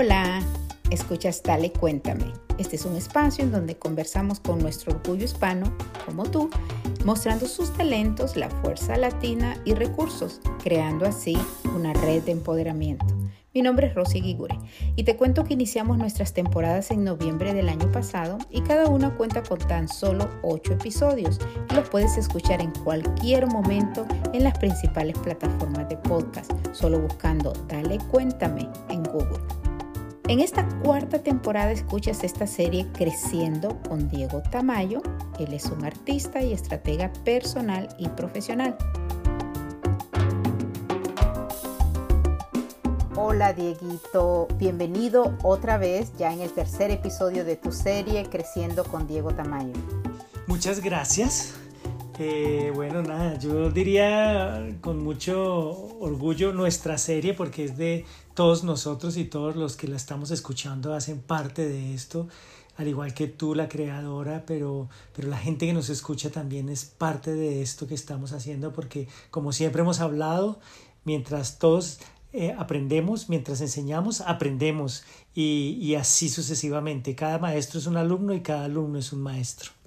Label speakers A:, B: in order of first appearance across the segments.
A: Hola, escuchas Dale Cuéntame. Este es un espacio en donde conversamos con nuestro orgullo hispano, como tú, mostrando sus talentos, la fuerza latina y recursos, creando así una red de empoderamiento. Mi nombre es Rosy Guigure y te cuento que iniciamos nuestras temporadas en noviembre del año pasado y cada una cuenta con tan solo 8 episodios y los puedes escuchar en cualquier momento en las principales plataformas de podcast, solo buscando Dale Cuéntame en Google. En esta cuarta temporada escuchas esta serie Creciendo con Diego Tamayo. Él es un artista y estratega personal y profesional. Hola Dieguito, bienvenido otra vez ya en el tercer episodio de tu serie Creciendo con Diego Tamayo.
B: Muchas gracias. Bueno, nada, yo diría con mucho orgullo nuestra serie porque es de todos nosotros y todos los que la estamos escuchando hacen parte de esto, al igual que tú, la creadora, pero, pero la gente que nos escucha también es parte de esto que estamos haciendo porque como siempre hemos hablado, mientras todos eh, aprendemos, mientras enseñamos, aprendemos y así sucesivamente. Cada maestro es un alumno y cada alumno es un maestro.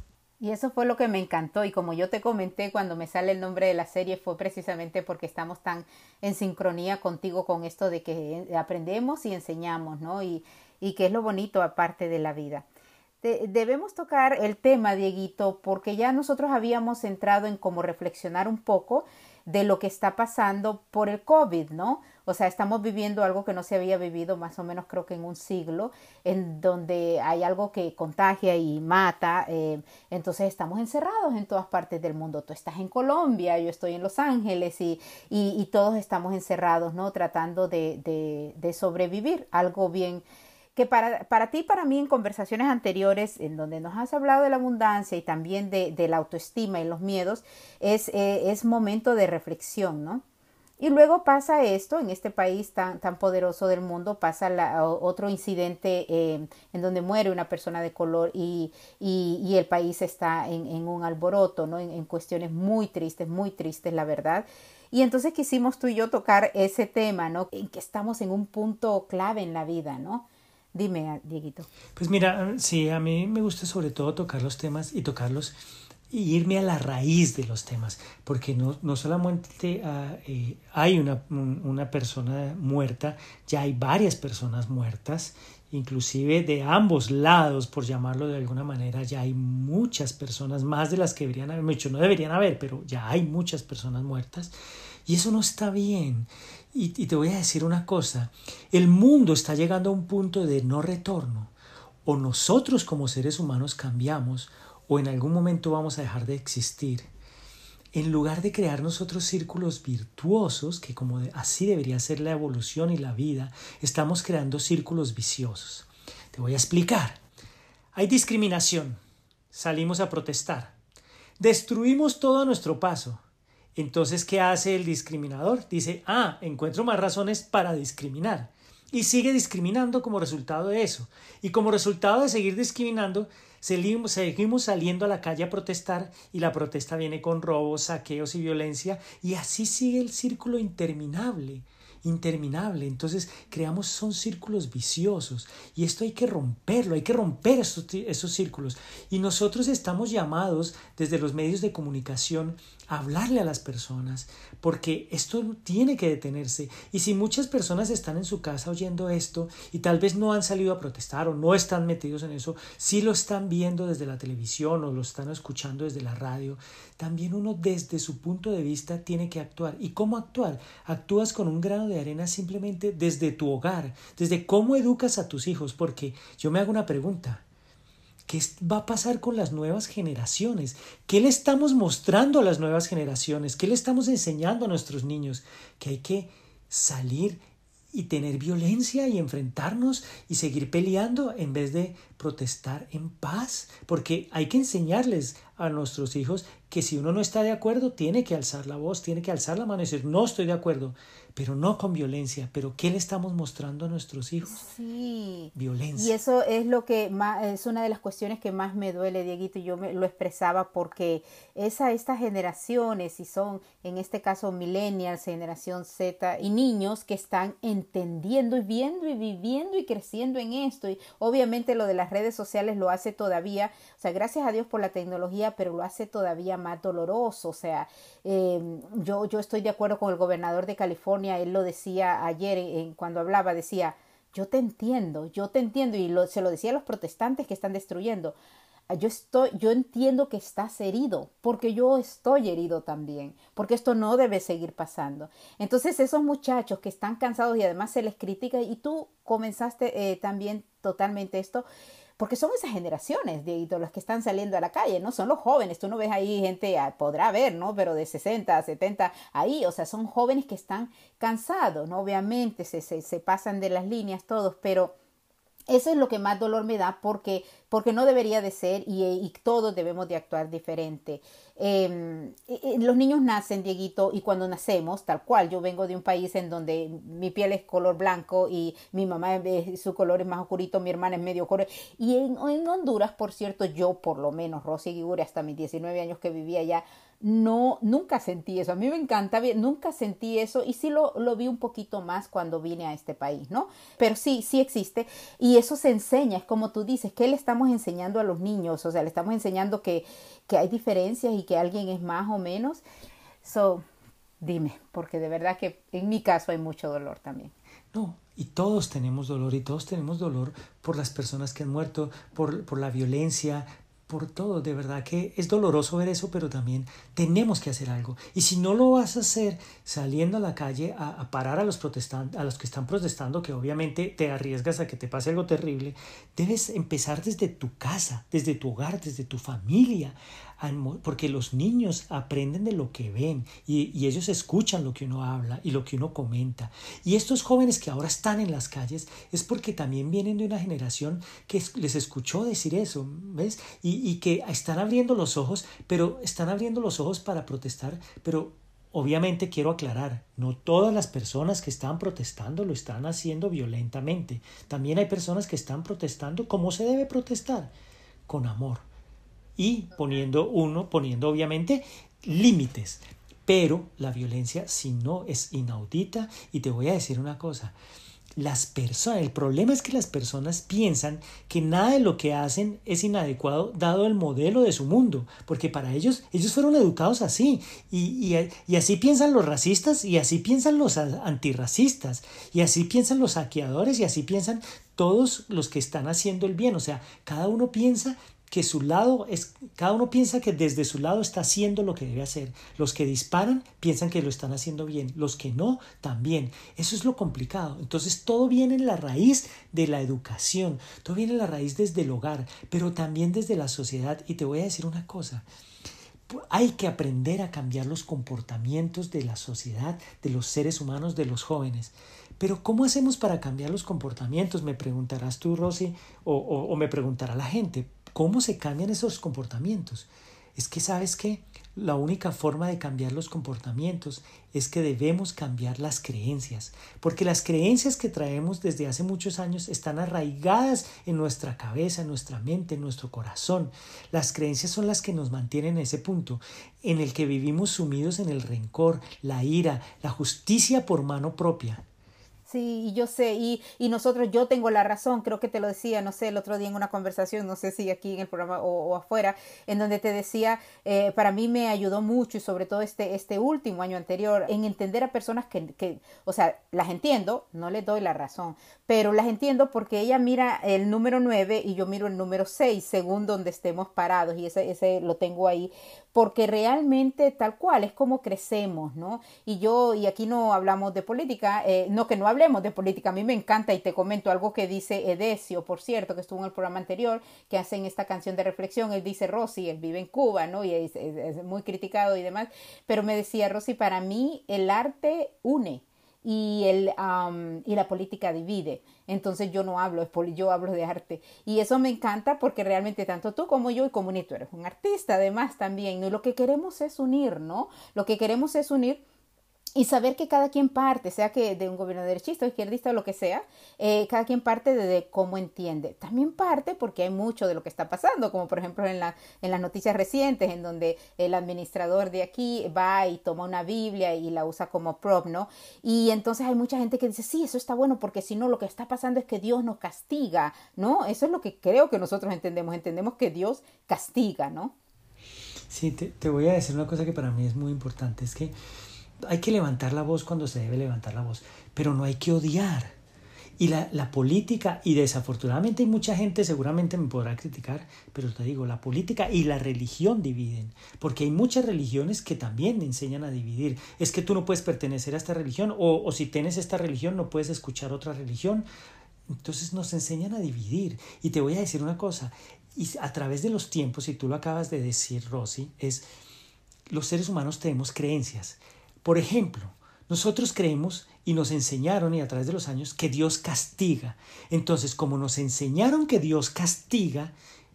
A: Y eso fue lo que me encantó y como yo te comenté cuando me sale el nombre de la serie fue precisamente porque estamos tan en sincronía contigo con esto de que aprendemos y enseñamos, ¿no? Y, y que es lo bonito aparte de la vida. debemos tocar el tema, Dieguito, porque ya nosotros habíamos entrado en cómo reflexionar un poco de lo que está pasando por el COVID, ¿no? O sea, estamos viviendo algo que no se había vivido más o menos creo que en un siglo, en donde hay algo que contagia y mata. Eh, entonces estamos encerrados en todas partes del mundo. Tú estás en Colombia, yo estoy en Los Ángeles y, y, todos estamos encerrados, ¿no? Tratando de, de, sobrevivir. Algo bien que para, para ti para mí en conversaciones anteriores, en donde nos has hablado de la abundancia y también de, de la autoestima y los miedos, es, eh, es momento de reflexión, ¿no? Y luego pasa esto, en este país tan, tan poderoso del mundo, pasa la, otro incidente eh, en donde muere una persona de color y, y, el país está en, un alboroto, ¿no? En, en, cuestiones muy tristes, muy tristes, la verdad. Y entonces quisimos tú y yo tocar ese tema, ¿no? En que estamos en un punto clave en la vida, ¿no? Dime, Dieguito.
B: Pues mira, sí, a mí me gusta sobre todo tocar los temas y tocarlos irme a la raíz de los temas, porque no, no solamente uh, eh, hay una, una persona muerta, ya hay varias personas muertas, inclusive de ambos lados, por llamarlo de alguna manera, ya hay muchas personas, más de las que deberían haber, mucho no deberían haber, pero ya hay muchas personas muertas, y eso no está bien. Y, y te voy a decir una cosa, el mundo está llegando a un punto de no retorno. O nosotros como seres humanos cambiamos, o en algún momento vamos a dejar de existir. En lugar de crear nosotros círculos virtuosos, que como así debería ser la evolución y la vida, estamos creando círculos viciosos. Te voy a explicar. Hay discriminación. Salimos a protestar. Destruimos todo a nuestro paso. Entonces, ¿qué hace el discriminador? Dice, ah, encuentro más razones para discriminar. Y sigue discriminando como resultado de eso. Y como resultado de seguir discriminando, seguimos, seguimos saliendo a la calle a protestar y la protesta viene con robos, saqueos y violencia. Y así sigue el círculo interminable interminable. Entonces creamos son círculos viciosos y esto hay que romperlo, hay que romper esos, esos, círculos. Y nosotros estamos llamados desde los medios de comunicación hablarle a las personas, porque esto tiene que detenerse. Y si muchas personas están en su casa oyendo esto y tal vez no han salido a protestar o no están metidos en eso, si lo están viendo desde la televisión o lo están escuchando desde la radio, también uno desde su punto de vista tiene que actuar. ¿Y cómo actuar? Actúas con un grano de arena simplemente desde tu hogar, desde cómo educas a tus hijos, porque yo me hago una pregunta. ¿Qué va a pasar con las nuevas generaciones? ¿Qué le estamos mostrando a las nuevas generaciones? ¿Qué le estamos enseñando a nuestros niños? Que hay que salir y tener violencia y enfrentarnos y seguir peleando en vez de protestar en paz, porque hay que enseñarles a nuestros hijos que si uno no está de acuerdo, tiene que alzar la voz, tiene que alzar la mano y decir, no estoy de acuerdo pero no con violencia. Pero ¿qué le estamos mostrando a nuestros hijos?
A: Sí.
B: Violencia.
A: Y eso es lo que más, es una de las cuestiones que más me duele, Dieguito, y yo me, lo expresaba porque esa, estas generaciones, y son en este caso millennials, generación Z, y niños que están entendiendo y viendo y viviendo y creciendo en esto. Y obviamente lo de las redes sociales lo hace todavía, o sea, gracias a Dios por la tecnología, pero lo hace todavía más doloroso. O sea, eh, yo, yo estoy de acuerdo con el gobernador de California, él lo decía ayer cuando hablaba, decía, yo te entiendo, yo te entiendo, y se lo decía a los protestantes que están destruyendo. Yo estoy, yo entiendo que estás herido, porque yo estoy herido también, porque esto no debe seguir pasando. Entonces, esos muchachos que están cansados y además se les critica, y tú comenzaste eh, también totalmente esto, porque son esas generaciones de los que están saliendo a la calle, ¿no? Son los jóvenes, tú no ves ahí gente, ah, podrá ver, ¿no? Pero de 60, 70, ahí, o sea, son jóvenes que están cansados, ¿no? Obviamente se, se, se pasan de las líneas todos, pero eso es lo que más dolor me da porque, porque no debería de ser y, y todos debemos de actuar diferente. Em, los niños nacen, Dieguito, y cuando nacemos, tal cual, yo vengo de un país en donde mi piel es color blanco y mi mamá es, su color es más oscurito, mi hermana es medio color. Y en, en Honduras, por cierto, yo por lo menos, Rosy Guigure, hasta mis 19 años que vivía allá, no, nunca sentí eso. A mí me encanta, nunca sentí eso y sí lo, lo, vi un poquito más cuando vine a este país, ¿no? Pero sí, sí existe y eso se enseña, es como tú dices, ¿qué le estamos enseñando a los niños? O sea, le estamos enseñando que, que hay diferencias y que alguien es más o menos. So, dime, porque de verdad que en mi caso hay mucho dolor también.
B: No, y todos tenemos dolor y todos tenemos dolor por las personas que han muerto, por, por la violencia, por todo. De verdad que es doloroso ver eso, pero también tenemos que hacer algo. Y si no lo vas a hacer saliendo a la calle a, parar a los protestantes, a los que están protestando, que obviamente te arriesgas a que te pase algo terrible, debes empezar desde tu casa, desde tu hogar, desde tu familia, porque los niños aprenden de lo que ven y, ellos escuchan lo que uno habla y lo que uno comenta. Y estos jóvenes que ahora están en las calles es porque también vienen de una generación que les escuchó decir eso, ¿ves? Y, y que están abriendo los ojos, pero están abriendo los ojos para protestar, pero Obviamente quiero aclarar, no todas las personas que están protestando lo están haciendo violentamente. También hay personas que están protestando como se debe protestar, con amor y poniendo uno, poniendo obviamente límites. Pero la violencia, si no, es inaudita. Y te voy a decir una cosa. Las personas, el problema es que las personas piensan que nada de lo que hacen es inadecuado dado el modelo de su mundo, porque para ellos, ellos fueron educados así, y, y así piensan los racistas, y así piensan los antirracistas, y así piensan los saqueadores, y así piensan todos los que están haciendo el bien, o sea, cada uno piensa que su lado es, cada uno piensa que desde su lado está haciendo lo que debe hacer. Los que disparan piensan que lo están haciendo bien, los que no, también. Eso es lo complicado. Entonces todo viene en la raíz de la educación, todo viene en la raíz desde el hogar, pero también desde la sociedad. Y te voy a decir una cosa. Hay que aprender a cambiar los comportamientos de la sociedad, de los seres humanos, de los jóvenes. Pero ¿cómo hacemos para cambiar los comportamientos? Me preguntarás tú, Rosy, o, o me preguntará la gente. ¿Cómo se cambian esos comportamientos? Es que sabes que la única forma de cambiar los comportamientos es que debemos cambiar las creencias, porque las creencias que traemos desde hace muchos años están arraigadas en nuestra cabeza, en nuestra mente, en nuestro corazón. Las creencias son las que nos mantienen en ese punto, en el que vivimos sumidos en el rencor, la ira, la justicia por mano propia.
A: Sí, y yo sé, y, y nosotros, yo tengo la razón, creo que te lo decía, no sé, el otro día en una conversación, no sé si aquí en el programa o, afuera, en donde te decía, eh, para mí me ayudó mucho y sobre todo este, este último año anterior, en entender a personas que, que, o sea, las entiendo, no les doy la razón, pero las entiendo porque ella mira el número 9 y yo miro el número 6, según donde estemos parados, y ese, ese lo tengo ahí, porque realmente tal cual es como crecemos, ¿no? Y yo, y aquí no hablamos de política, eh, no que no hablemos de política, a mí me encanta y te comento algo que dice Edesio, por cierto, que estuvo en el programa anterior, que hacen esta canción de reflexión, él dice, Rosy, él vive en Cuba, ¿no? Y es, muy criticado y demás, pero me decía, Rosy, para mí el arte une, y, el, y la política divide. Entonces yo no hablo, yo hablo de arte. Y eso me encanta porque realmente tanto tú como yo y como tú eres un artista además también. Y lo que queremos es unir, ¿no? Lo que queremos es unir y saber que cada quien parte, sea que de un gobierno derechista o izquierdista o lo que sea, eh, cada quien parte de, cómo entiende. También parte porque hay mucho de lo que está pasando, como por ejemplo en, la, en las noticias recientes, en donde el administrador de aquí va y toma una Biblia y la usa como prop, ¿no? Y entonces hay mucha gente que dice, sí, eso está bueno, porque si no, lo que está pasando es que Dios nos castiga, ¿no? Eso es lo que creo que nosotros entendemos, entendemos que Dios castiga, ¿no?
B: Sí, te, te voy a decir una cosa que para mí es muy importante, es que hay que levantar la voz cuando se debe levantar la voz, pero no hay que odiar. Y la, la, política, y desafortunadamente hay mucha gente, seguramente me podrá criticar, pero te digo, la política y la religión dividen, porque hay muchas religiones que también enseñan a dividir. Es que tú no puedes pertenecer a esta religión, o, o si tienes esta religión no puedes escuchar otra religión. Entonces nos enseñan a dividir. Y te voy a decir una cosa, y a través de los tiempos, y tú lo acabas de decir, Rosy, es los seres humanos tenemos creencias por ejemplo, nosotros creemos y nos enseñaron y a través de los años que Dios castiga. Entonces, como nos enseñaron que Dios castiga,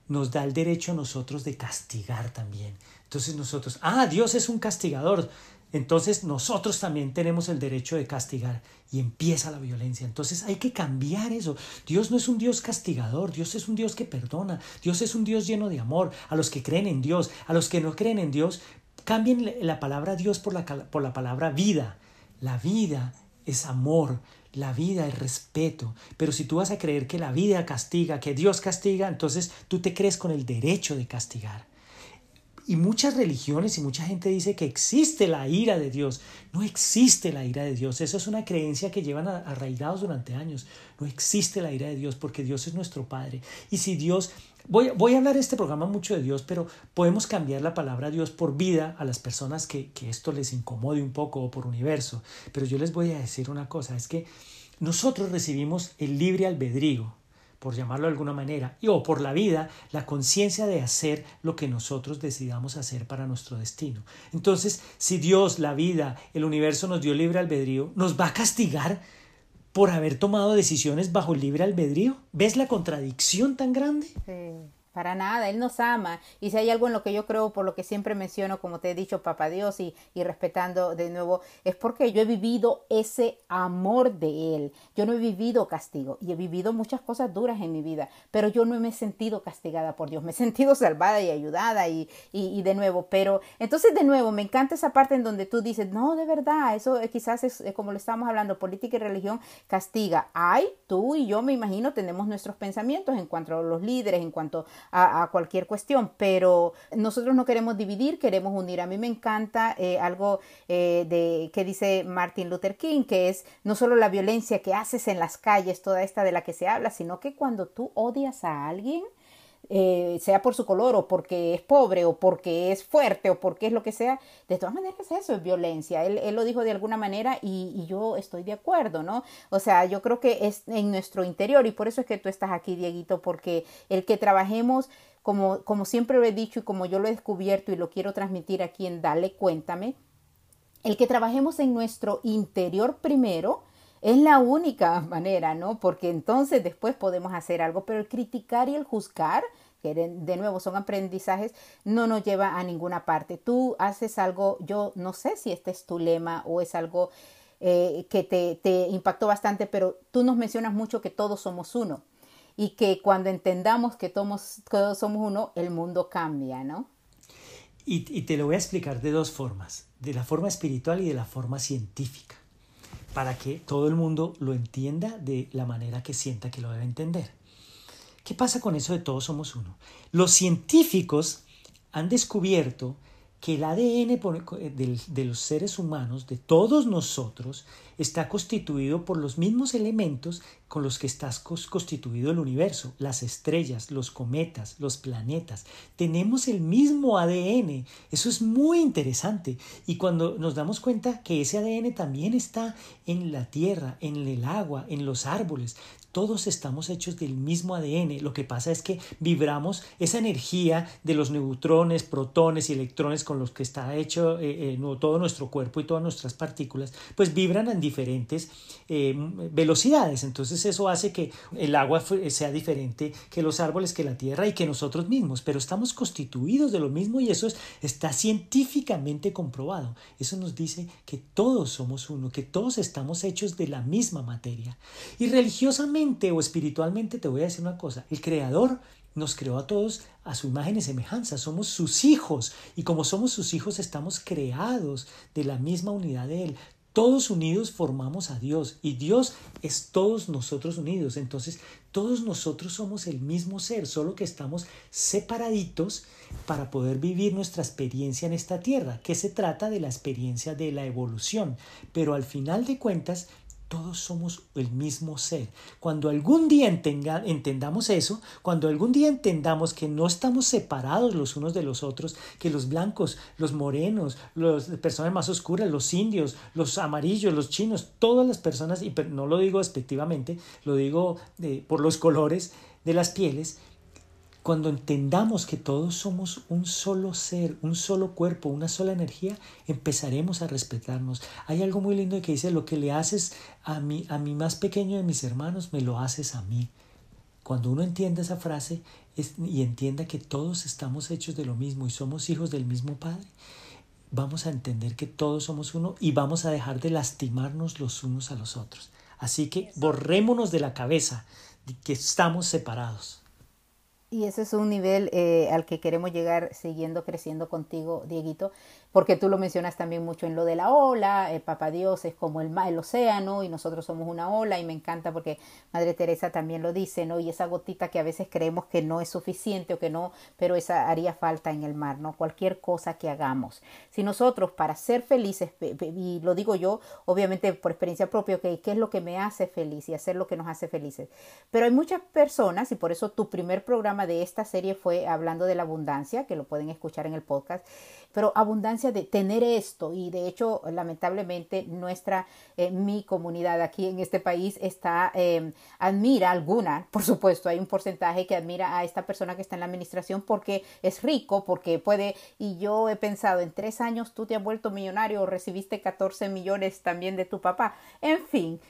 B: nos da el derecho a nosotros de castigar también. Entonces nosotros, ah, Dios es un castigador. Entonces nosotros también tenemos el derecho de castigar y empieza la violencia. Entonces hay que cambiar eso. Dios no es un Dios castigador, Dios es un Dios que perdona, Dios es un Dios lleno de amor. A los que creen en Dios, a los que no creen en Dios, Cambien la palabra Dios por la, por la palabra vida. La vida es amor, la vida es respeto. Pero si tú vas a creer que la vida castiga, que Dios castiga, entonces tú te crees con el derecho de castigar. Y muchas religiones y mucha gente dice que existe la ira de Dios. No existe la ira de Dios. Eso es una creencia que llevan arraigados durante años. No existe la ira de Dios porque Dios es nuestro Padre. Y si Dios Voy, voy, a hablar este programa mucho de Dios, pero podemos cambiar la palabra Dios por vida a las personas que, que esto les incomode un poco o por universo. Pero yo les voy a decir una cosa, es que nosotros recibimos el libre albedrío, por llamarlo de alguna manera, y o por la vida, la conciencia de hacer lo que nosotros decidamos hacer para nuestro destino. Entonces, si Dios, la vida, el universo nos dio libre albedrío, ¿nos va a castigar por haber tomado decisiones bajo el libre albedrío. ¿Ves la contradicción tan grande?
A: Sí. Para nada, Él nos ama. Y si hay algo en lo que yo creo, por lo que siempre menciono, como te he dicho, Papá Dios, y, y respetando de nuevo, es porque yo he vivido ese amor de Él. Yo no he vivido castigo y he vivido muchas cosas duras en mi vida, pero yo no me he sentido castigada por Dios. Me he sentido salvada y ayudada y, y, de nuevo. Pero entonces, de nuevo, me encanta esa parte en donde tú dices, no, de verdad, eso quizás es como lo estamos hablando, política y religión castiga. Ay, tú y yo me imagino tenemos nuestros pensamientos en cuanto a los líderes, en cuanto a, cualquier cuestión, pero nosotros no queremos dividir, queremos unir. A mí me encanta eh, algo eh, de que dice Martin Luther King, que es no solo la violencia que haces en las calles, toda esta de la que se habla, sino que cuando tú odias a alguien, eh, sea por su color o porque es pobre o porque es fuerte o porque es lo que sea, de todas maneras eso es violencia. Él, él lo dijo de alguna manera y, yo estoy de acuerdo, ¿no? O sea, yo creo que es en nuestro interior y por eso es que tú estás aquí, Dieguito, porque el que trabajemos, como, como siempre lo he dicho y como yo lo he descubierto y lo quiero transmitir aquí en Dale, cuéntame, el que trabajemos en nuestro interior primero, es la única manera, ¿no? Porque entonces después podemos hacer algo, pero el criticar y el juzgar, que de, nuevo son aprendizajes, no nos lleva a ninguna parte. Tú haces algo, yo no sé si este es tu lema o es algo eh, que te, te impactó bastante, pero tú nos mencionas mucho que todos somos uno y que cuando entendamos que todos, todos somos uno, el mundo cambia, ¿no?
B: Y, y te lo voy a explicar de dos formas, de la forma espiritual y de la forma científica para que todo el mundo lo entienda de la manera que sienta que lo debe entender. ¿Qué pasa con eso de todos somos uno? Los científicos han descubierto que el ADN de los seres humanos, de todos nosotros, está constituido por los mismos elementos con los que está constituido el universo, las estrellas, los cometas, los planetas. Tenemos el mismo ADN. Eso es muy interesante. Y cuando nos damos cuenta que ese ADN también está en la tierra, en el agua, en los árboles, todos estamos hechos del mismo ADN. Lo que pasa es que vibramos esa energía de los neutrones, protones y electrones con los que está hecho eh, eh, todo nuestro cuerpo y todas nuestras partículas, pues vibran en diferentes eh, velocidades. Entonces eso hace que el agua sea diferente que los árboles, que la tierra y que nosotros mismos. Pero estamos constituidos de lo mismo y eso está científicamente comprobado. Eso nos dice que todos somos uno, que todos estamos hechos de la misma materia. Y religiosamente o espiritualmente te voy a decir una cosa, el Creador nos creó a todos a su imagen y semejanza, somos sus hijos y como somos sus hijos estamos creados de la misma unidad de Él. Todos unidos formamos a Dios y Dios es todos nosotros unidos. Entonces, todos nosotros somos el mismo ser, solo que estamos separaditos para poder vivir nuestra experiencia en esta tierra, que se trata de la experiencia de la evolución. Pero al final de cuentas, todos somos el mismo ser. Cuando algún día entendamos eso, cuando algún día entendamos que no estamos separados los unos de los otros, que los blancos, los morenos, las personas más oscuras, los indios, los amarillos, los chinos, todas las personas, y no lo digo despectivamente, lo digo eh, por los colores de las pieles, cuando entendamos que todos somos un solo ser, un solo cuerpo, una sola energía, empezaremos a respetarnos. Hay algo muy lindo que dice, lo que le haces a mi, a mi más pequeño de mis hermanos, me lo haces a mí. Cuando uno entiende esa frase y entienda que todos estamos hechos de lo mismo y somos hijos del mismo Padre, vamos a entender que todos somos uno y vamos a dejar de lastimarnos los unos a los otros. Así que borrémonos de la cabeza de que estamos separados.
A: Y ese es un nivel eh, al que queremos llegar siguiendo creciendo contigo, Dieguito, porque tú lo mencionas también mucho en lo de la ola, el Papa Dios es como el, el océano y nosotros somos una ola y me encanta porque Madre Teresa también lo dice, ¿no? Y esa gotita que a veces creemos que no es suficiente o que no, pero esa haría falta en el mar, ¿no? Cualquier cosa que hagamos. Si nosotros para ser felices, y lo digo yo, obviamente por experiencia propia, que ¿qué es lo que me hace feliz y hacer lo que nos hace felices? Pero hay muchas personas y por eso tu primer programa de esta serie fue hablando de la abundancia, que lo pueden escuchar en el podcast, pero abundancia de tener esto y de hecho lamentablemente nuestra, eh, mi comunidad aquí en este país está, eh, admira alguna, por supuesto hay un porcentaje que admira a esta persona que está en la administración porque es rico, porque puede, y yo he pensado en tres años tú te has vuelto millonario recibiste 14 millones también de tu papá, en fin,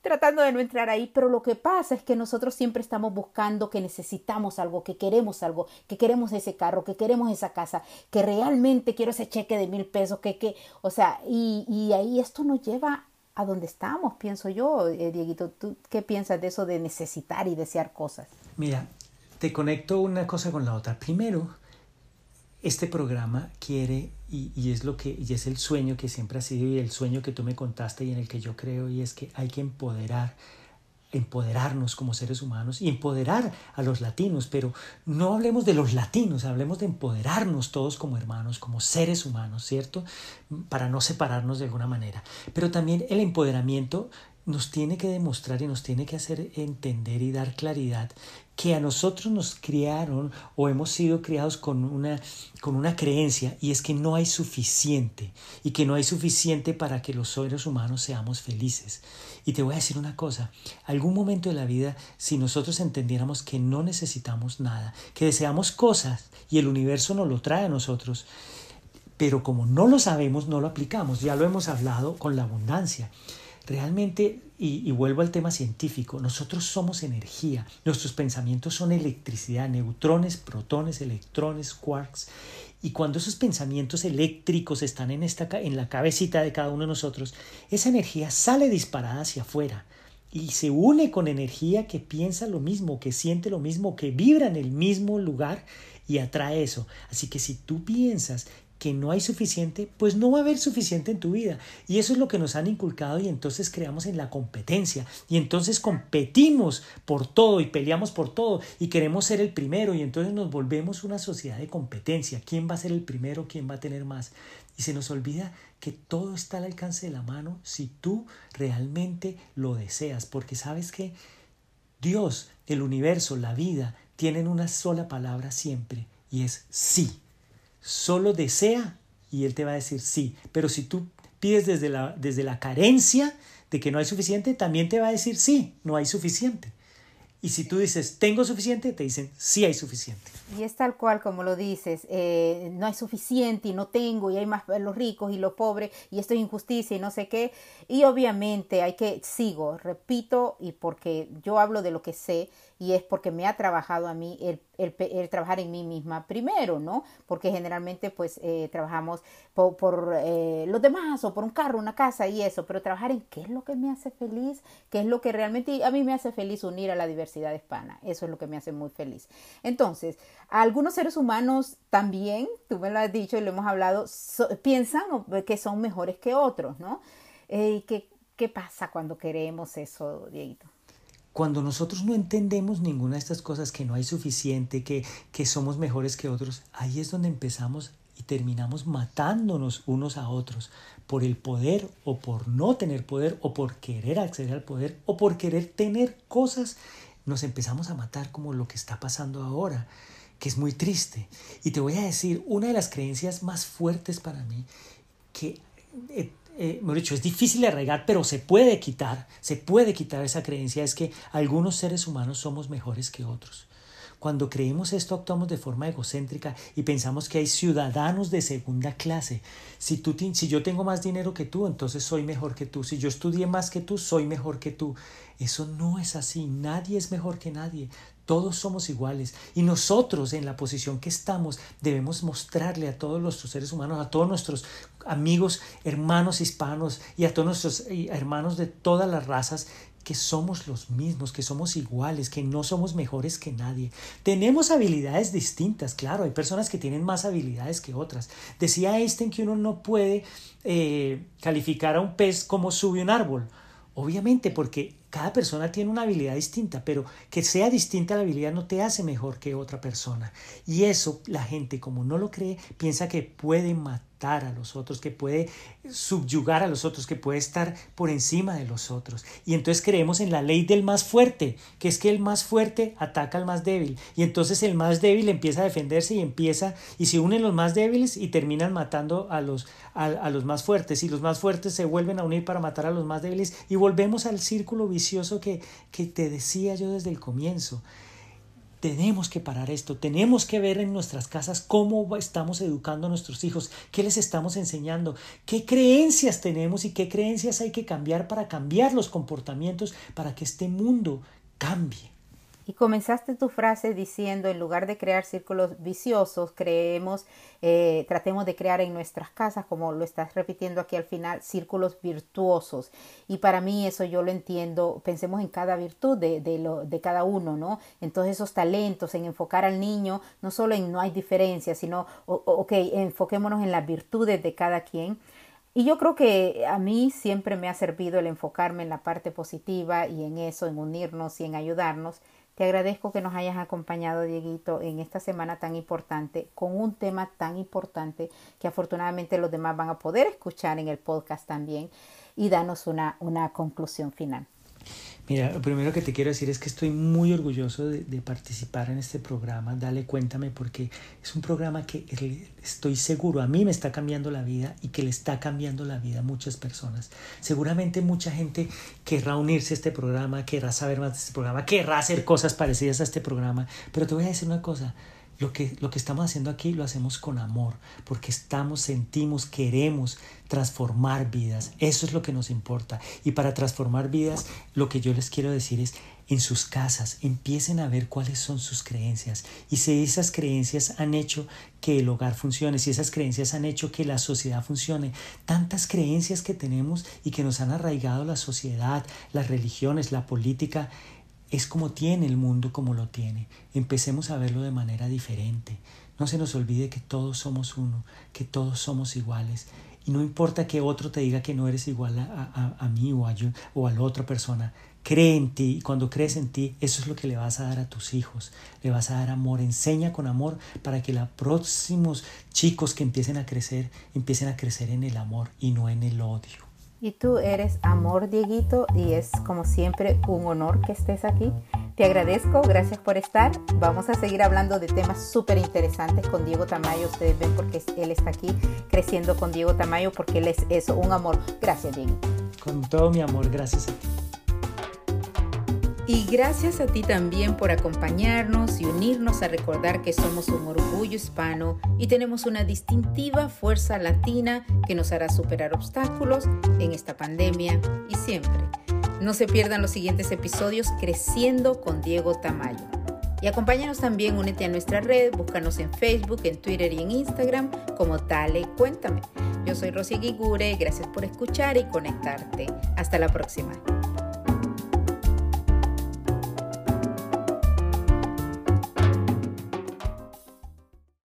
A: tratando de no entrar ahí, pero lo que pasa es que nosotros siempre estamos buscando que necesitamos algo, que queremos algo, que queremos ese carro, que queremos esa casa, que realmente quiero ese cheque de mil pesos, que, que, o sea, y, y ahí esto nos lleva a donde estamos, pienso yo, eh, Dieguito, ¿tú qué piensas de eso de necesitar y desear cosas?
B: Mira, te conecto una cosa con la otra. Primero, este programa quiere, y, es lo que, y es el sueño que siempre ha sido, y el sueño que tú me contaste y en el que yo creo, y es que hay que empoderar empoderarnos como seres humanos y empoderar a los latinos, pero no hablemos de los latinos, hablemos de empoderarnos todos como hermanos, como seres humanos, ¿cierto? Para no separarnos de alguna manera. Pero también el empoderamiento nos tiene que demostrar y nos tiene que hacer entender y dar claridad que a nosotros nos criaron o hemos sido criados con una, con una creencia y es que no hay suficiente y que no hay suficiente para que los seres humanos seamos felices. Y te voy a decir una cosa, algún momento de la vida, si nosotros entendiéramos que no necesitamos nada, que deseamos cosas y el universo nos lo trae a nosotros, pero como no lo sabemos, no lo aplicamos, ya lo hemos hablado con la abundancia. Realmente, y, vuelvo al tema científico, nosotros somos energía, nuestros pensamientos son electricidad, neutrones, protones, electrones, quarks, y cuando esos pensamientos eléctricos están en, esta, en la cabecita de cada uno de nosotros, esa energía sale disparada hacia afuera y se une con energía que piensa lo mismo, que siente lo mismo, que vibra en el mismo lugar y atrae eso. Así que si tú piensas que no hay suficiente, pues no va a haber suficiente en tu vida. Y eso es lo que nos han inculcado y entonces creamos en la competencia. Y entonces competimos por todo y peleamos por todo y queremos ser el primero y entonces nos volvemos una sociedad de competencia. ¿Quién va a ser el primero? ¿Quién va a tener más? Y se nos olvida que todo está al alcance de la mano si tú realmente lo deseas. Porque sabes que Dios, el universo, la vida, tienen una sola palabra siempre y es sí. Solo desea y Él te va a decir sí. Pero si tú pides desde la, desde la carencia de que no hay suficiente, también te va a decir sí, no hay suficiente. Y si tú dices, tengo suficiente, te dicen, sí hay suficiente.
A: Y es tal cual como lo dices, eh, no hay suficiente y no tengo y hay más los ricos y los pobres y esto es injusticia y no sé qué. Y obviamente hay que, sigo, repito, y porque yo hablo de lo que sé y es porque me ha trabajado a mí el, el, trabajar en mí misma primero, ¿no? Porque generalmente pues eh, trabajamos por, eh, los demás o por un carro, una casa y eso, pero trabajar en qué es lo que me hace feliz, qué es lo que realmente a mí me hace feliz unir a la diversidad hispana, eso es lo que me hace muy feliz. Entonces, algunos seres humanos también, tú me lo has dicho y lo hemos hablado, piensan que son mejores que otros, ¿no? Eh, ¿qué, ¿Qué pasa cuando queremos eso, Dieguito?
B: Cuando nosotros no entendemos ninguna de estas cosas, que no hay suficiente, que, que somos mejores que otros, ahí es donde empezamos y terminamos matándonos unos a otros por el poder o por no tener poder o por querer acceder al poder o por querer tener cosas, nos empezamos a matar como lo que está pasando ahora, que es muy triste. Y te voy a decir, una de las creencias más fuertes para mí, que eh, dicho, es difícil de arraigar, pero se puede quitar, se puede quitar esa creencia, es que algunos seres humanos somos mejores que otros. Cuando creemos esto actuamos de forma egocéntrica y pensamos que hay ciudadanos de segunda clase. Si, tú, si yo tengo más dinero que tú, entonces soy mejor que tú. Si yo estudié más que tú, soy mejor que tú. Eso no es así. Nadie es mejor que nadie. Todos somos iguales y nosotros en la posición que estamos debemos mostrarle a todos nuestros seres humanos, a todos nuestros amigos, hermanos hispanos y a todos nuestros hermanos de todas las razas que somos los mismos, que somos iguales, que no somos mejores que nadie. Tenemos habilidades distintas, claro, hay personas que tienen más habilidades que otras. Decía Einstein que uno no puede eh, calificar a un pez como sube un árbol. Obviamente, porque cada persona tiene una habilidad distinta, pero que sea distinta la habilidad no te hace mejor que otra persona. Y eso la gente, como no lo cree, piensa que puede matar a los otros, que puede subyugar a los otros, que puede estar por encima de los otros. Y entonces creemos en la ley del más fuerte, que es que el más fuerte ataca al más débil. Y entonces el más débil empieza a defenderse y empieza, y se unen los más débiles y terminan matando a los, a, los más fuertes. Y los más fuertes se vuelven a unir para matar a los más débiles. Y volvemos al círculo vicioso que, te decía yo desde el comienzo. Tenemos que parar esto, tenemos que ver en nuestras casas cómo estamos educando a nuestros hijos, qué les estamos enseñando, qué creencias tenemos y qué creencias hay que cambiar para cambiar los comportamientos, para que este mundo cambie.
A: Y comenzaste tu frase diciendo, en lugar de crear círculos viciosos, creemos, eh, tratemos de crear en nuestras casas, como lo estás repitiendo aquí al final, círculos virtuosos. Y para mí eso yo lo entiendo, pensemos en cada virtud de, de, lo, de cada uno, ¿no? Entonces esos talentos, en enfocar al niño, no solo en no hay diferencia, sino, ok, enfoquémonos en las virtudes de cada quien. Y yo creo que a mí siempre me ha servido el enfocarme en la parte positiva y en eso, en unirnos y en ayudarnos. Te agradezco que nos hayas acompañado, Dieguito, en esta semana tan importante, con un tema tan importante que afortunadamente los demás van a poder escuchar en el podcast también y danos una, una conclusión final.
B: Mira, lo primero que te quiero decir es que estoy muy orgulloso de, participar en este programa. Dale cuéntame porque es un programa que estoy seguro a mí me está cambiando la vida y que le está cambiando la vida a muchas personas. Seguramente mucha gente querrá unirse a este programa, querrá saber más de este programa, querrá hacer cosas parecidas a este programa. Pero te voy a decir una cosa, lo que, lo que estamos haciendo aquí lo hacemos con amor, porque estamos, sentimos, queremos transformar vidas. Eso es lo que nos importa. Y para transformar vidas, lo que yo les quiero decir es, en sus casas, empiecen a ver cuáles son sus creencias. Y si esas creencias han hecho que el hogar funcione, si esas creencias han hecho que la sociedad funcione, tantas creencias que tenemos y que nos han arraigado la sociedad, las religiones, la política, es como tiene el mundo como lo tiene. Empecemos a verlo de manera diferente. No se nos olvide que todos somos uno, que todos somos iguales. Y no importa que otro te diga que no eres igual a, a, mí o a, yo, o a la otra persona. Cree en ti y cuando crees en ti, eso es lo que le vas a dar a tus hijos. Le vas a dar amor. Enseña con amor para que los próximos chicos que empiecen a crecer, empiecen a crecer en el amor y no en el odio.
A: Y tú eres amor, Dieguito, y es como siempre un honor que estés aquí. Te agradezco, gracias por estar. Vamos a seguir hablando de temas súper interesantes con Diego Tamayo. Ustedes ven porque él está aquí creciendo con Diego Tamayo porque él es eso, un amor. Gracias, Diego.
B: Con todo mi amor, gracias a ti.
A: Y gracias a ti también por acompañarnos y unirnos a recordar que somos un orgullo hispano y tenemos una distintiva fuerza latina que nos hará superar obstáculos en esta pandemia y siempre. No se pierdan los siguientes episodios Creciendo con Diego Tamayo. Y acompáñanos también, únete a nuestra red, búscanos en Facebook, en Twitter y en Instagram como Dale Cuéntame. Yo soy Rosy Guigure, gracias por escuchar y conectarte. Hasta la próxima.